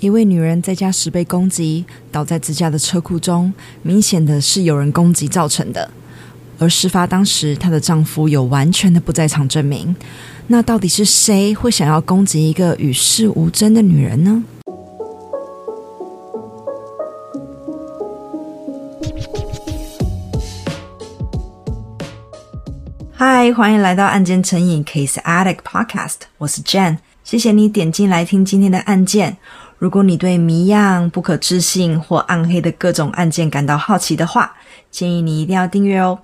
一位女人在家时被攻击，倒在自家的车库中，明显的是有人攻击造成的。而事发当时，她的丈夫有完全的不在场证明。那到底是谁会想要攻击一个与世无争的女人呢？嗨，欢迎来到案件成瘾 Case Addict Podcast，我是 Jane，谢谢你点进来听今天的案件。如果你对谜样、不可置信或暗黑的各种案件感到好奇的话，建议你一定要订阅哦。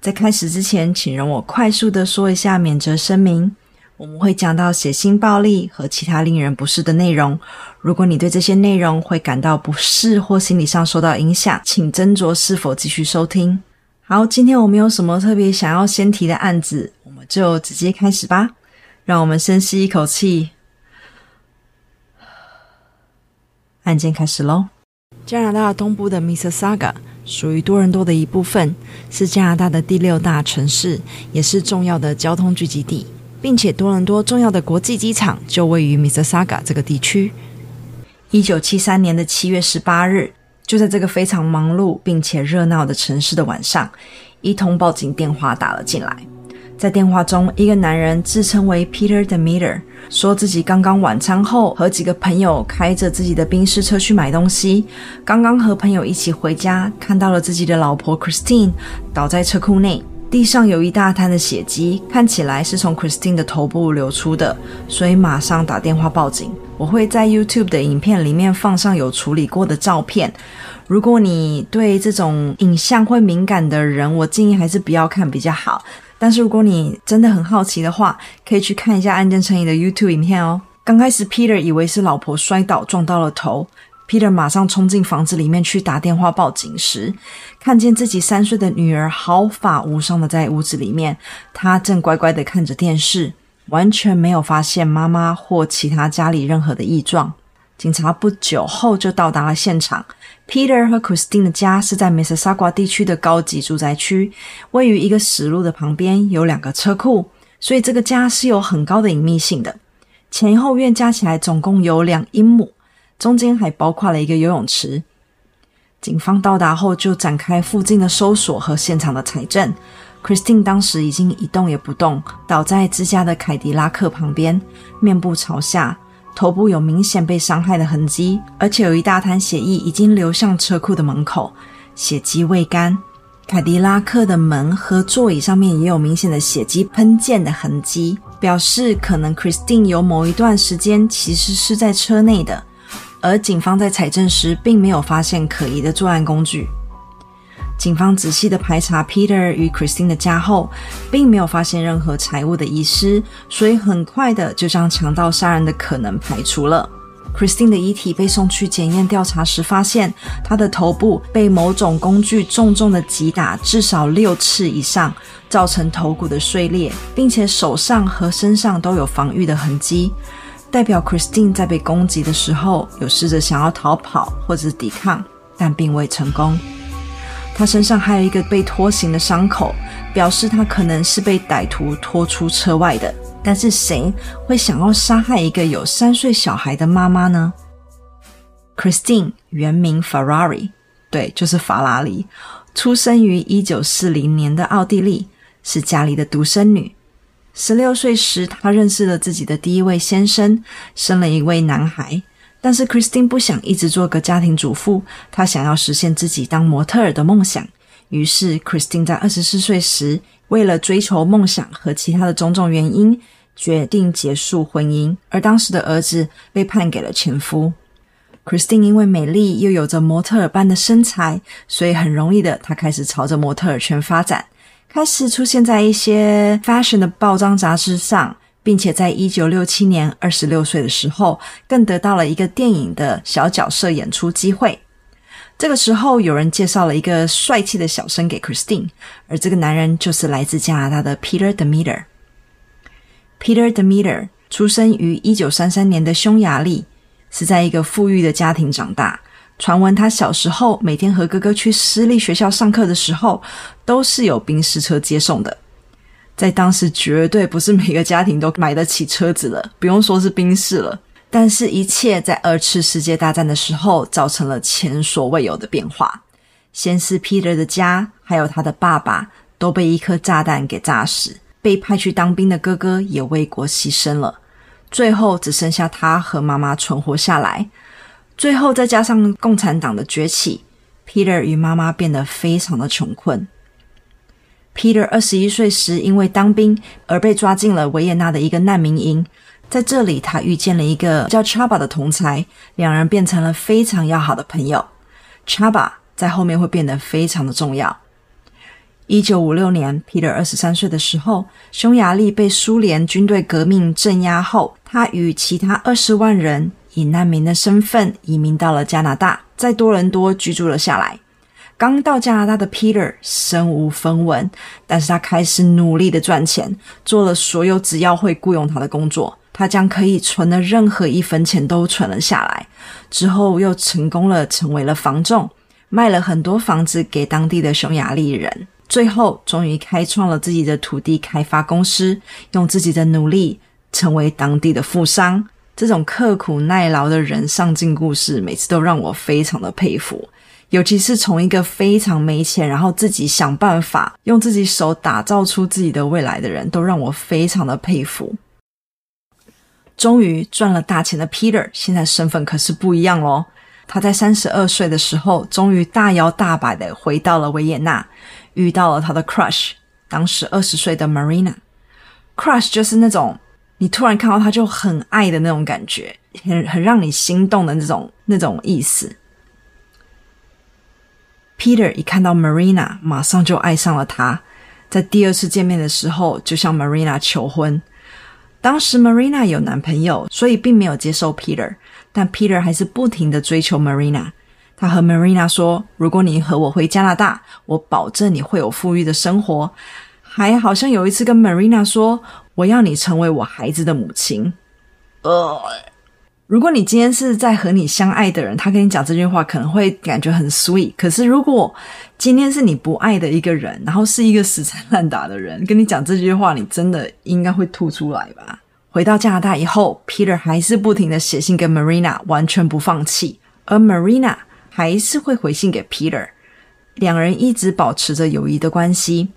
在开始之前，请容我快速的说一下免责声明：我们会讲到血腥暴力和其他令人不适的内容。如果你对这些内容会感到不适或心理上受到影响，请斟酌是否继续收听。好，今天我们有什么特别想要先提的案子，我们就直接开始吧。让我们深吸一口气。案件开始喽。加拿大东部的 Mississauga 属于多伦多的一部分，是加拿大的第六大城市，也是重要的交通聚集地，并且多伦多重要的国际机场就位于 Mississauga 这个地区。一九七三年的七月十八日，就在这个非常忙碌并且热闹的城市的晚上，一通报警电话打了进来。在电话中，一个男人自称为 Peter Demeter，说自己刚刚晚餐后和几个朋友开着自己的宾士车去买东西，刚刚和朋友一起回家，看到了自己的老婆 Christine 倒在车库内，地上有一大滩的血迹，看起来是从 Christine 的头部流出的，所以马上打电话报警。我会在 YouTube 的影片里面放上有处理过的照片。如果你对这种影像会敏感的人，我建议还是不要看比较好。但是如果你真的很好奇的话，可以去看一下案件成瘾的 YouTube 影片哦。刚开始，Peter 以为是老婆摔倒撞到了头，Peter 马上冲进房子里面去打电话报警时，看见自己三岁的女儿毫发无伤的在屋子里面，他正乖乖的看着电视，完全没有发现妈妈或其他家里任何的异状。警察不久后就到达了现场。Peter 和 Christine 的家是在 Mississauga 地区的高级住宅区，位于一个死路的旁边，有两个车库，所以这个家是有很高的隐秘性的。前后院加起来总共有两英亩，中间还包括了一个游泳池。警方到达后就展开附近的搜索和现场的采证。Christine 当时已经一动也不动，倒在自家的凯迪拉克旁边，面部朝下。头部有明显被伤害的痕迹，而且有一大滩血液已经流向车库的门口，血迹未干。凯迪拉克的门和座椅上面也有明显的血迹喷溅的痕迹，表示可能 Christine 有某一段时间其实是在车内的。而警方在采证时，并没有发现可疑的作案工具。警方仔细的排查 Peter 与 Christine 的家后，并没有发现任何财物的遗失，所以很快的就将强盗杀人的可能排除了。Christine 的遗体被送去检验调查时，发现她的头部被某种工具重重的击打，至少六次以上，造成头骨的碎裂，并且手上和身上都有防御的痕迹，代表 Christine 在被攻击的时候有试着想要逃跑或者抵抗，但并未成功。他身上还有一个被拖行的伤口，表示他可能是被歹徒拖出车外的。但是谁会想要杀害一个有三岁小孩的妈妈呢？Christine 原名 Ferrari，对，就是法拉利，出生于一九四零年的奥地利，是家里的独生女。十六岁时，她认识了自己的第一位先生，生了一位男孩。但是 Christine 不想一直做个家庭主妇，她想要实现自己当模特儿的梦想。于是 Christine 在二十四岁时，为了追求梦想和其他的种种原因，决定结束婚姻。而当时的儿子被判给了前夫。Christine 因为美丽又有着模特儿般的身材，所以很容易的，她开始朝着模特儿圈发展，开始出现在一些 fashion 的报章杂志上。并且在一九六七年二十六岁的时候，更得到了一个电影的小角色演出机会。这个时候，有人介绍了一个帅气的小生给 Christine，而这个男人就是来自加拿大的 Peter Demeter。Peter Demeter 出生于一九三三年的匈牙利，是在一个富裕的家庭长大。传闻他小时候每天和哥哥去私立学校上课的时候，都是有宾士车接送的。在当时，绝对不是每个家庭都买得起车子了，不用说是宾士了。但是，一切在二次世界大战的时候造成了前所未有的变化。先是 Peter 的家，还有他的爸爸都被一颗炸弹给炸死，被派去当兵的哥哥也为国牺牲了。最后只剩下他和妈妈存活下来。最后再加上共产党的崛起，Peter 与妈妈变得非常的穷困。Peter 二十一岁时因为当兵而被抓进了维也纳的一个难民营。在这里，他遇见了一个叫 Chaba 的同才，两人变成了非常要好的朋友。Chaba 在后面会变得非常的重要。一九五六年，Peter 二十三岁的时候，匈牙利被苏联军队革命镇压后，他与其他二十万人以难民的身份移民到了加拿大，在多伦多居住了下来。刚到加拿大的 Peter 身无分文，但是他开始努力的赚钱，做了所有只要会雇佣他的工作。他将可以存的任何一分钱都存了下来，之后又成功了，成为了房仲，卖了很多房子给当地的匈牙利人，最后终于开创了自己的土地开发公司，用自己的努力成为当地的富商。这种刻苦耐劳的人上进故事，每次都让我非常的佩服，尤其是从一个非常没钱，然后自己想办法用自己手打造出自己的未来的人，都让我非常的佩服。终于赚了大钱的 Peter，现在身份可是不一样喽。他在三十二岁的时候，终于大摇大摆的回到了维也纳，遇到了他的 crush，当时二十岁的 Marina。crush 就是那种你突然看到他就很爱的那种感觉，很很让你心动的那种那种意思。Peter 一看到 Marina，马上就爱上了她，在第二次见面的时候，就向 Marina 求婚。当时 Marina 有男朋友，所以并没有接受 Peter，但 Peter 还是不停地追求 Marina。他和 Marina 说：“如果你和我回加拿大，我保证你会有富裕的生活。”还好像有一次跟 Marina 说：“我要你成为我孩子的母亲。”呃。如果你今天是在和你相爱的人，他跟你讲这句话可能会感觉很 sweet。可是如果今天是你不爱的一个人，然后是一个死缠烂打的人跟你讲这句话，你真的应该会吐出来吧？回到加拿大以后，Peter 还是不停的写信给 Marina，完全不放弃，而 Marina 还是会回信给 Peter，两人一直保持着友谊的关系。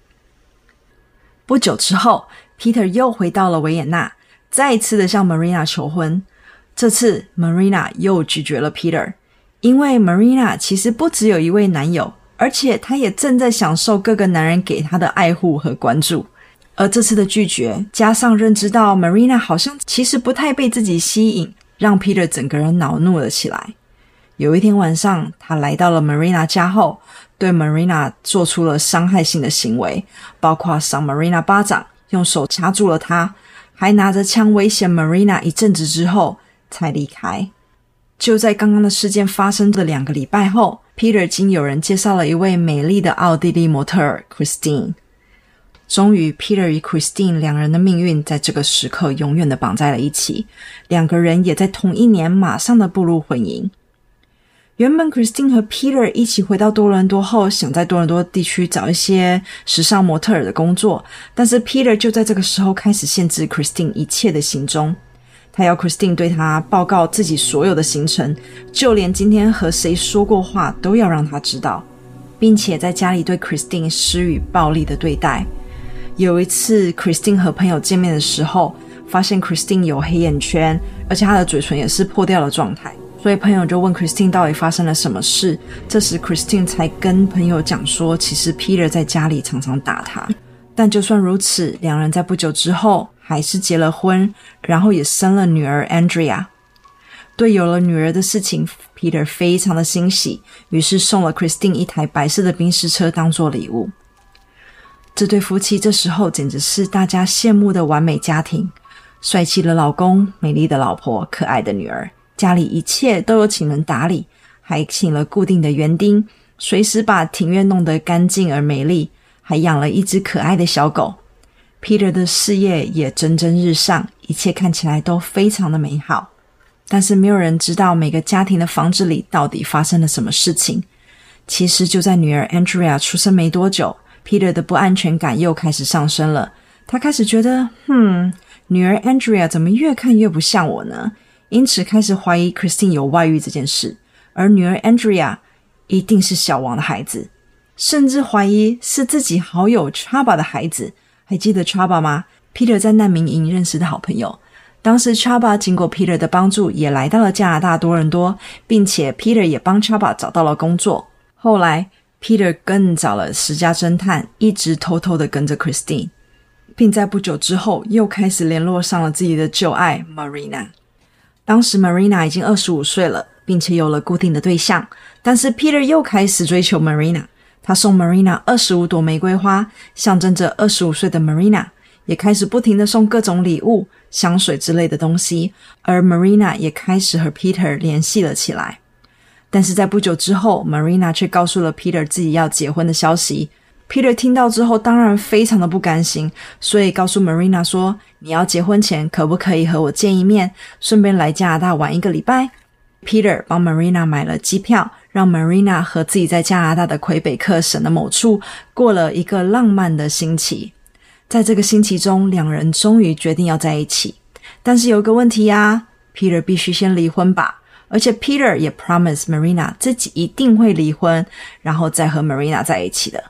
不久之后，Peter 又回到了维也纳，再一次的向 Marina 求婚。这次 Marina 又拒绝了 Peter，因为 Marina 其实不只有一位男友，而且她也正在享受各个男人给她的爱护和关注。而这次的拒绝，加上认知到 Marina 好像其实不太被自己吸引，让 Peter 整个人恼怒了起来。有一天晚上，他来到了 Marina 家后，对 Marina 做出了伤害性的行为，包括赏 Marina 巴掌，用手掐住了她，还拿着枪威胁 Marina 一阵子之后。才离开。就在刚刚的事件发生的两个礼拜后，Peter 经有人介绍了一位美丽的奥地利模特儿 Christine。终于，Peter 与 Christine 两人的命运在这个时刻永远的绑在了一起。两个人也在同一年马上的步入婚姻。原本 Christine 和 Peter 一起回到多伦多后，想在多伦多地区找一些时尚模特儿的工作，但是 Peter 就在这个时候开始限制 Christine 一切的行踪。他要 Christine 对他报告自己所有的行程，就连今天和谁说过话都要让他知道，并且在家里对 Christine 施予暴力的对待。有一次，Christine 和朋友见面的时候，发现 Christine 有黑眼圈，而且她的嘴唇也是破掉的状态，所以朋友就问 Christine 到底发生了什么事。这时 Christine 才跟朋友讲说，其实 Peter 在家里常常打她。但就算如此，两人在不久之后。还是结了婚，然后也生了女儿 Andrea。对有了女儿的事情，Peter 非常的欣喜，于是送了 Christine 一台白色的宾士车当做礼物。这对夫妻这时候简直是大家羡慕的完美家庭：帅气的老公，美丽的老婆，可爱的女儿，家里一切都有请人打理，还请了固定的园丁，随时把庭院弄得干净而美丽，还养了一只可爱的小狗。Peter 的事业也蒸蒸日上，一切看起来都非常的美好。但是没有人知道每个家庭的房子里到底发生了什么事情。其实就在女儿 Andrea 出生没多久，Peter 的不安全感又开始上升了。他开始觉得，嗯，女儿 Andrea 怎么越看越不像我呢？因此开始怀疑 Christine 有外遇这件事，而女儿 Andrea 一定是小王的孩子，甚至怀疑是自己好友 Chaba 的孩子。还记得 Chaba 吗？Peter 在难民营认识的好朋友。当时 Chaba 经过 Peter 的帮助，也来到了加拿大多伦多，并且 Peter 也帮 Chaba 找到了工作。后来 Peter 更找了私家侦探，一直偷偷的跟着 Christine，并在不久之后又开始联络上了自己的旧爱 Marina。当时 Marina 已经二十五岁了，并且有了固定的对象，但是 Peter 又开始追求 Marina。他送 Marina 二十五朵玫瑰花，象征着二十五岁的 Marina。也开始不停的送各种礼物、香水之类的东西，而 Marina 也开始和 Peter 联系了起来。但是在不久之后，Marina 却告诉了 Peter 自己要结婚的消息。Peter 听到之后，当然非常的不甘心，所以告诉 Marina 说：“你要结婚前，可不可以和我见一面，顺便来加拿大玩一个礼拜？”Peter 帮 Marina 买了机票，让 Marina 和自己在加拿大的魁北克省的某处过了一个浪漫的星期。在这个星期中，两人终于决定要在一起。但是有个问题呀，Peter 必须先离婚吧。而且 Peter 也 promise Marina 自己一定会离婚，然后再和 Marina 在一起的。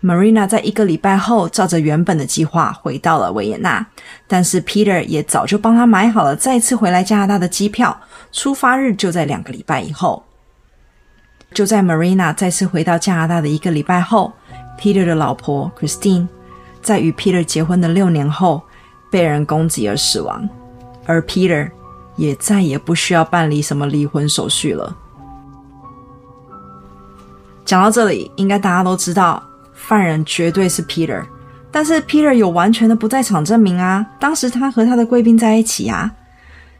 Marina 在一个礼拜后，照着原本的计划回到了维也纳，但是 Peter 也早就帮他买好了再次回来加拿大的机票，出发日就在两个礼拜以后。就在 Marina 再次回到加拿大的一个礼拜后，Peter 的老婆 Christine。在与 Peter 结婚的六年后，被人攻击而死亡，而 Peter 也再也不需要办理什么离婚手续了。讲到这里，应该大家都知道，犯人绝对是 Peter，但是 Peter 有完全的不在场证明啊！当时他和他的贵宾在一起啊。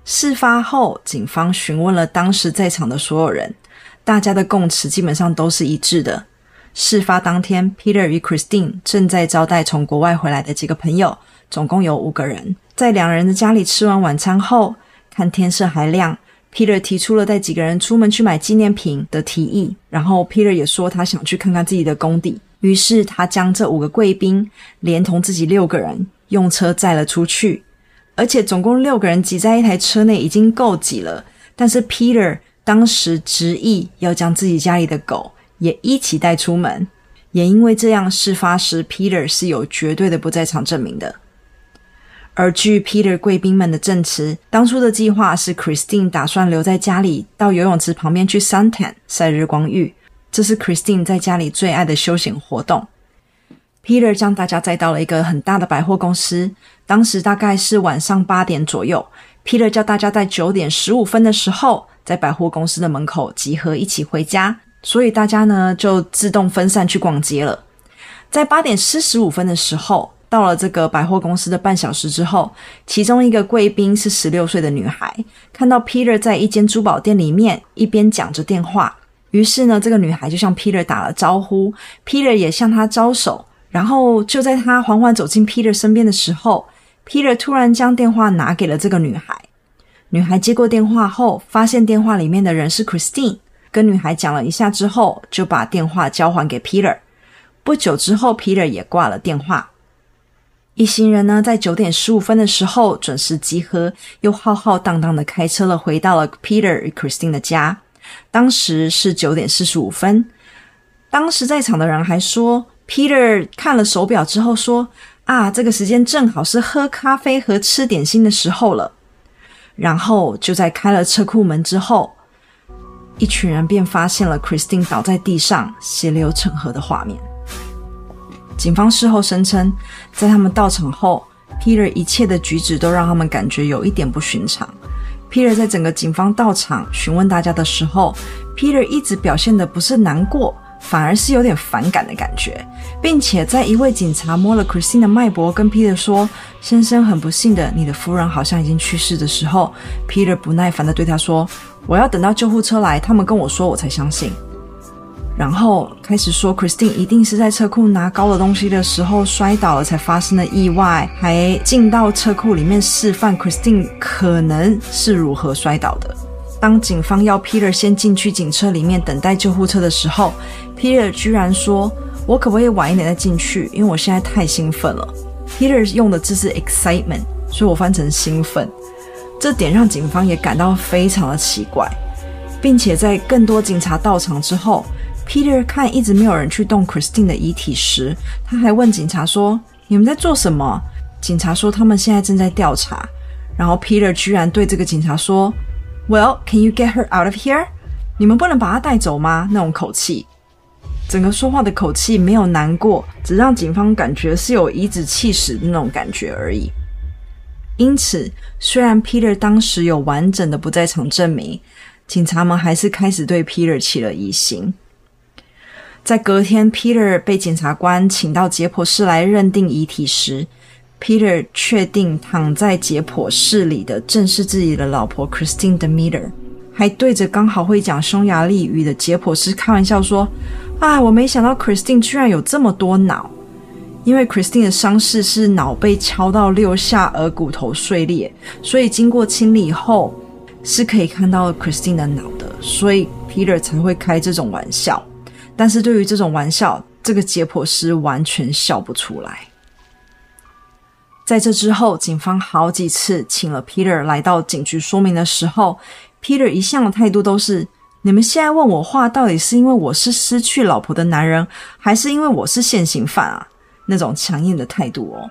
事发后，警方询问了当时在场的所有人，大家的供词基本上都是一致的。事发当天，Peter 与 Christine 正在招待从国外回来的几个朋友，总共有五个人。在两人的家里吃完晚餐后，看天色还亮，Peter 提出了带几个人出门去买纪念品的提议。然后 Peter 也说他想去看看自己的工地。于是他将这五个贵宾连同自己六个人用车载了出去，而且总共六个人挤在一台车内已经够挤了。但是 Peter 当时执意要将自己家里的狗。也一起带出门，也因为这样，事发时 Peter 是有绝对的不在场证明的。而据 Peter 贵宾们的证词，当初的计划是 Christine 打算留在家里，到游泳池旁边去 suntan 晒日光浴，这是 Christine 在家里最爱的休闲活动。Peter 将大家载到了一个很大的百货公司，当时大概是晚上八点左右。Peter 叫大家在九点十五分的时候，在百货公司的门口集合，一起回家。所以大家呢就自动分散去逛街了。在八点四十五分的时候，到了这个百货公司的半小时之后，其中一个贵宾是十六岁的女孩，看到 Peter 在一间珠宝店里面一边讲着电话，于是呢，这个女孩就向 Peter 打了招呼，Peter 也向她招手。然后就在她缓缓走进 Peter 身边的时候，Peter 突然将电话拿给了这个女孩。女孩接过电话后，发现电话里面的人是 Christine。跟女孩讲了一下之后，就把电话交还给 Peter。不久之后，Peter 也挂了电话。一行人呢，在九点十五分的时候准时集合，又浩浩荡荡的开车了，回到了 Peter 与 Christine 的家。当时是九点四十五分。当时在场的人还说，Peter 看了手表之后说：“啊，这个时间正好是喝咖啡和吃点心的时候了。”然后就在开了车库门之后。一群人便发现了 Christine 倒在地上，血流成河的画面。警方事后声称，在他们到场后，Peter 一切的举止都让他们感觉有一点不寻常。Peter 在整个警方到场询问大家的时候，Peter 一直表现的不是难过。反而是有点反感的感觉，并且在一位警察摸了 Christine 的脉搏，跟 Peter 说：“先生，很不幸的，你的夫人好像已经去世的时候，Peter 不耐烦的对他说：‘我要等到救护车来，他们跟我说，我才相信。’然后开始说 Christine 一定是在车库拿高的东西的时候摔倒了，才发生了意外，还进到车库里面示范 Christine 可能是如何摔倒的。”当警方要 Peter 先进去警车里面等待救护车的时候，Peter 居然说：“我可不可以晚一点再进去？因为我现在太兴奋了。”Peter 用的字是 excitement，所以我翻成兴奋。这点让警方也感到非常的奇怪，并且在更多警察到场之后，Peter 看一直没有人去动 Christine 的遗体时，他还问警察说：“你们在做什么？”警察说：“他们现在正在调查。”然后 Peter 居然对这个警察说：“Well, can you get her out of here？” 你们不能把她带走吗？那种口气，整个说话的口气没有难过，只让警方感觉是有颐指气使的那种感觉而已。因此，虽然 Peter 当时有完整的不在场证明，警察们还是开始对 Peter 起了疑心。在隔天，Peter 被检察官请到解剖室来认定遗体时，Peter 确定躺在解剖室里的正是自己的老婆 Christine Demeter，还对着刚好会讲匈牙利语的解剖师开玩笑说：“啊，我没想到 Christine 居然有这么多脑，因为 Christine 的伤势是脑被敲到六下，而骨头碎裂，所以经过清理后是可以看到 Christine 的脑的，所以 Peter 才会开这种玩笑。但是对于这种玩笑，这个解剖师完全笑不出来。”在这之后，警方好几次请了 Peter 来到警局说明的时候，Peter 一向的态度都是：你们现在问我话，到底是因为我是失去老婆的男人，还是因为我是现行犯啊？那种强硬的态度哦。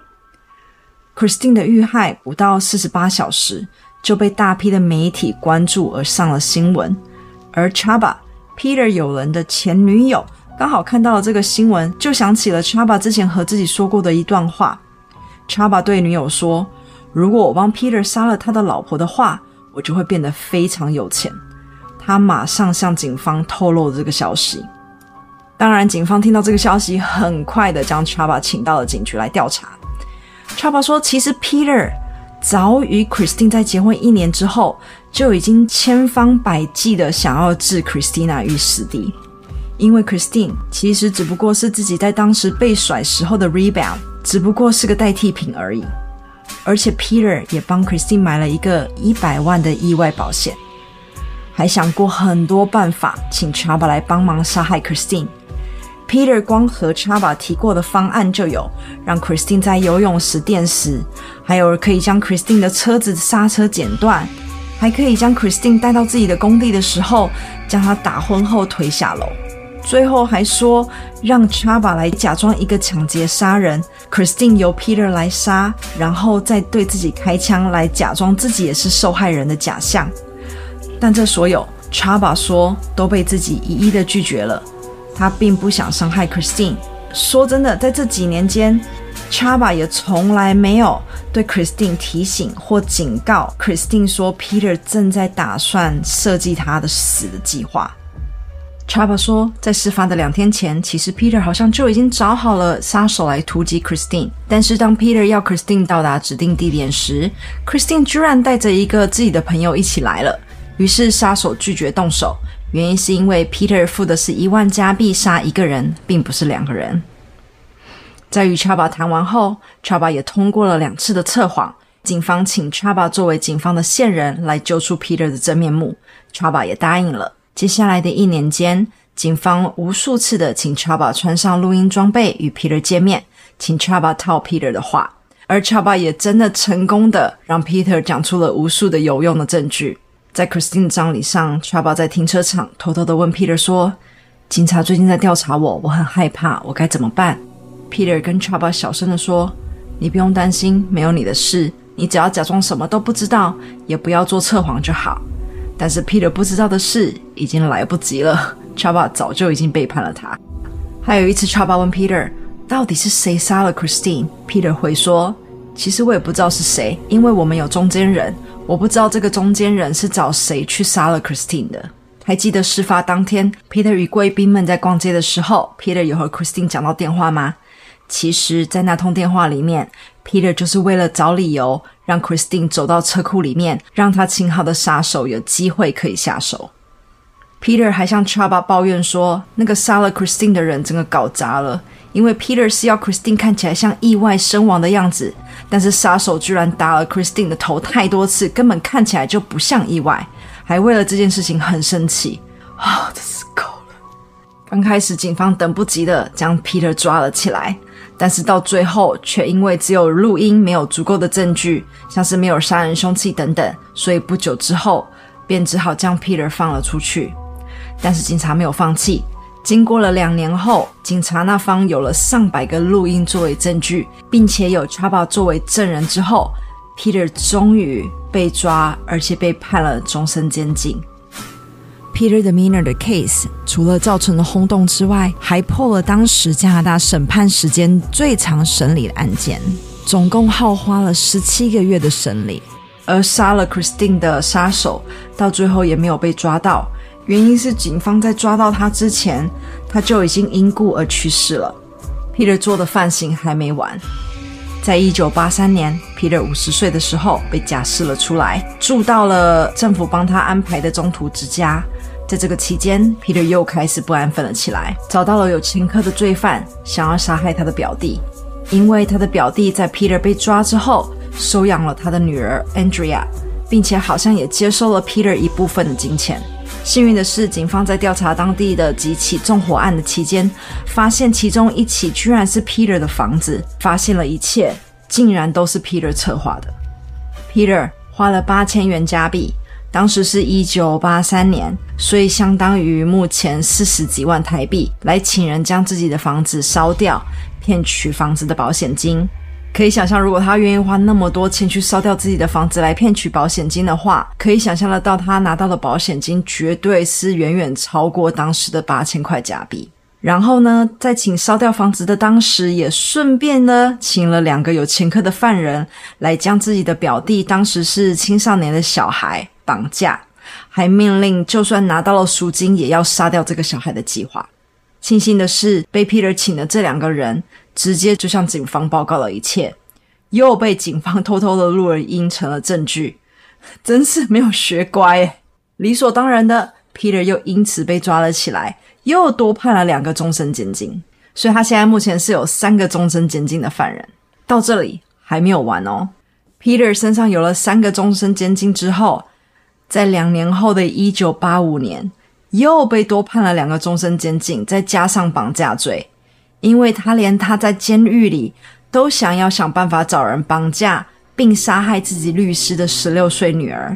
Christine 的遇害不到四十八小时就被大批的媒体关注而上了新闻，而 Chaba Peter 友人的前女友刚好看到了这个新闻，就想起了 Chaba 之前和自己说过的一段话。查巴对女友说：“如果我帮 Peter 杀了他的老婆的话，我就会变得非常有钱。”他马上向警方透露这个消息。当然，警方听到这个消息，很快的将查巴请到了警局来调查。查巴说：“其实 Peter 早与 Christine 在结婚一年之后，就已经千方百计的想要置 Christina 于死地，因为 Christine 其实只不过是自己在当时被甩时候的 rebound。”只不过是个代替品而已，而且 Peter 也帮 Christine 买了一个一百万的意外保险，还想过很多办法请 Chaba 来帮忙杀害 Christine。Peter 光和 Chaba 提过的方案就有让 Christine 在游泳时电死，还有可以将 Christine 的车子刹车剪断，还可以将 Christine 带到自己的工地的时候，将她打昏后推下楼。最后还说让 Chaba 来假装一个抢劫杀人，Christine 由 Peter 来杀，然后再对自己开枪来假装自己也是受害人的假象。但这所有 Chaba 说都被自己一一的拒绝了。他并不想伤害 Christine。说真的，在这几年间，Chaba 也从来没有对 Christine 提醒或警告 Christine 说 Peter 正在打算设计他的死的计划。Chaba 说，在事发的两天前，其实 Peter 好像就已经找好了杀手来突击 Christine。但是当 Peter 要 Christine 到达指定地点时，Christine 居然带着一个自己的朋友一起来了。于是杀手拒绝动手，原因是因为 Peter 付的是一万加币杀一个人，并不是两个人。在与 Chaba 谈完后，Chaba 也通过了两次的测谎。警方请 Chaba 作为警方的线人来揪出 Peter 的真面目，Chaba 也答应了。接下来的一年间，警方无数次的请 Chaba 穿上录音装备与 Peter 见面，请 Chaba 套 Peter 的话，而 Chaba 也真的成功的让 Peter 讲出了无数的有用的证据。在 Christine 的葬礼上，Chaba 在停车场偷偷的问 Peter 说：“警察最近在调查我，我很害怕，我该怎么办？”Peter 跟 Chaba 小声的说：“你不用担心，没有你的事，你只要假装什么都不知道，也不要做测谎就好。”但是 Peter 不知道的是，已经来不及了。Chaba 早就已经背叛了他。还有一次，Chaba 问 Peter：“ 到底是谁杀了 Christine？”Peter 回说：“其实我也不知道是谁，因为我们有中间人，我不知道这个中间人是找谁去杀了 Christine 的。”还记得事发当天，Peter 与贵宾们在逛街的时候，Peter 有和 Christine 讲到电话吗？其实，在那通电话里面，Peter 就是为了找理由。让 Christine 走到车库里面，让他亲好的杀手有机会可以下手。Peter 还向 Chaba 抱怨说，那个杀了 Christine 的人整个搞砸了，因为 Peter 是要 Christine 看起来像意外身亡的样子，但是杀手居然打了 Christine 的头太多次，根本看起来就不像意外，还为了这件事情很生气。啊、哦，真是够了！刚开始警方等不及的将 Peter 抓了起来。但是到最后，却因为只有录音，没有足够的证据，像是没有杀人凶器等等，所以不久之后便只好将 Peter 放了出去。但是警察没有放弃，经过了两年后，警察那方有了上百个录音作为证据，并且有 Chaba 作为证人之后，Peter 终于被抓，而且被判了终身监禁。Peter Deminer 的 case 除了造成了轰动之外，还破了当时加拿大审判时间最长审理的案件，总共耗花了十七个月的审理。而杀了 Christine 的杀手到最后也没有被抓到，原因是警方在抓到他之前，他就已经因故而去世了。Peter 做的犯行还没完。在一九八三年，Peter 五十岁的时候被假释了出来，住到了政府帮他安排的中途之家。在这个期间，Peter 又开始不安分了起来，找到了有前科的罪犯，想要杀害他的表弟。因为他的表弟在 Peter 被抓之后，收养了他的女儿 Andrea，并且好像也接收了 Peter 一部分的金钱。幸运的是，警方在调查当地的几起纵火案的期间，发现其中一起居然是 Peter 的房子，发现了一切，竟然都是 Peter 策划的。Peter 花了八千元加币，当时是一九八三年，所以相当于目前四十几万台币，来请人将自己的房子烧掉，骗取房子的保险金。可以想象，如果他愿意花那么多钱去烧掉自己的房子来骗取保险金的话，可以想象得到他拿到的保险金绝对是远远超过当时的八千块假币。然后呢，在请烧掉房子的当时，也顺便呢请了两个有前科的犯人来将自己的表弟，当时是青少年的小孩绑架，还命令就算拿到了赎金，也要杀掉这个小孩的计划。庆幸的是，被 Peter 请的这两个人。直接就向警方报告了一切，又被警方偷偷的录了音成了证据，真是没有学乖耶。理所当然的，Peter 又因此被抓了起来，又多判了两个终身监禁，所以他现在目前是有三个终身监禁的犯人。到这里还没有完哦，Peter 身上有了三个终身监禁之后，在两年后的一九八五年，又被多判了两个终身监禁，再加上绑架罪。因为他连他在监狱里都想要想办法找人绑架并杀害自己律师的十六岁女儿，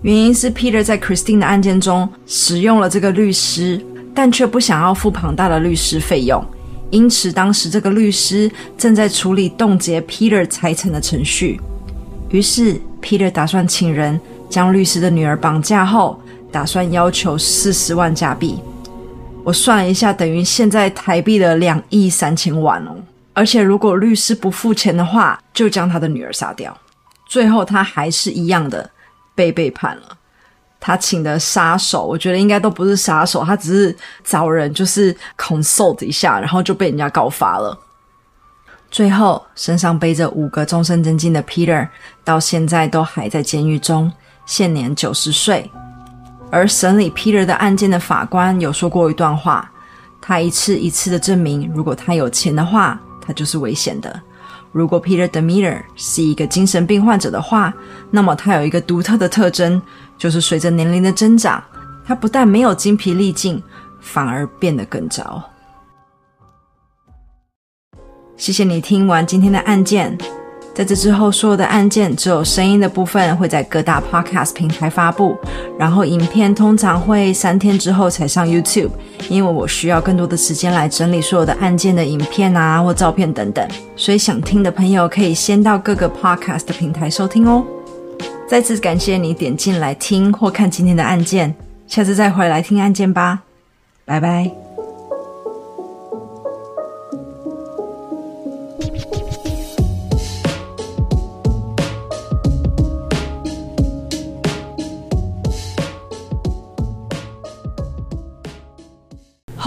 原因是 Peter 在 Christine 的案件中使用了这个律师，但却不想要付庞大的律师费用，因此当时这个律师正在处理冻结 Peter 财产的程序，于是 Peter 打算请人将律师的女儿绑架后，打算要求四十万加币。我算了一下，等于现在台币的两亿三千万哦。而且如果律师不付钱的话，就将他的女儿杀掉。最后他还是一样的被背叛了。他请的杀手，我觉得应该都不是杀手，他只是找人就是 consult 一下，然后就被人家告发了。最后身上背着五个终身监禁的 Peter，到现在都还在监狱中，现年九十岁。而审理 Peter 的案件的法官有说过一段话，他一次一次的证明，如果他有钱的话，他就是危险的；如果 Peter Demeter 是一个精神病患者的话，那么他有一个独特的特征，就是随着年龄的增长，他不但没有精疲力尽，反而变得更糟。谢谢你听完今天的案件。在这之后，所有的案件只有声音的部分会在各大 podcast 平台发布，然后影片通常会三天之后才上 YouTube，因为我需要更多的时间来整理所有的案件的影片啊或照片等等，所以想听的朋友可以先到各个 podcast 的平台收听哦。再次感谢你点进来听或看今天的案件，下次再回来听案件吧，拜拜。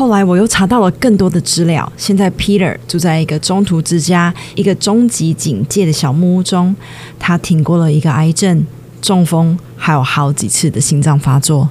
后来我又查到了更多的资料。现在 Peter 住在一个中途之家、一个终极警戒的小木屋中。他挺过了一个癌症、中风，还有好几次的心脏发作。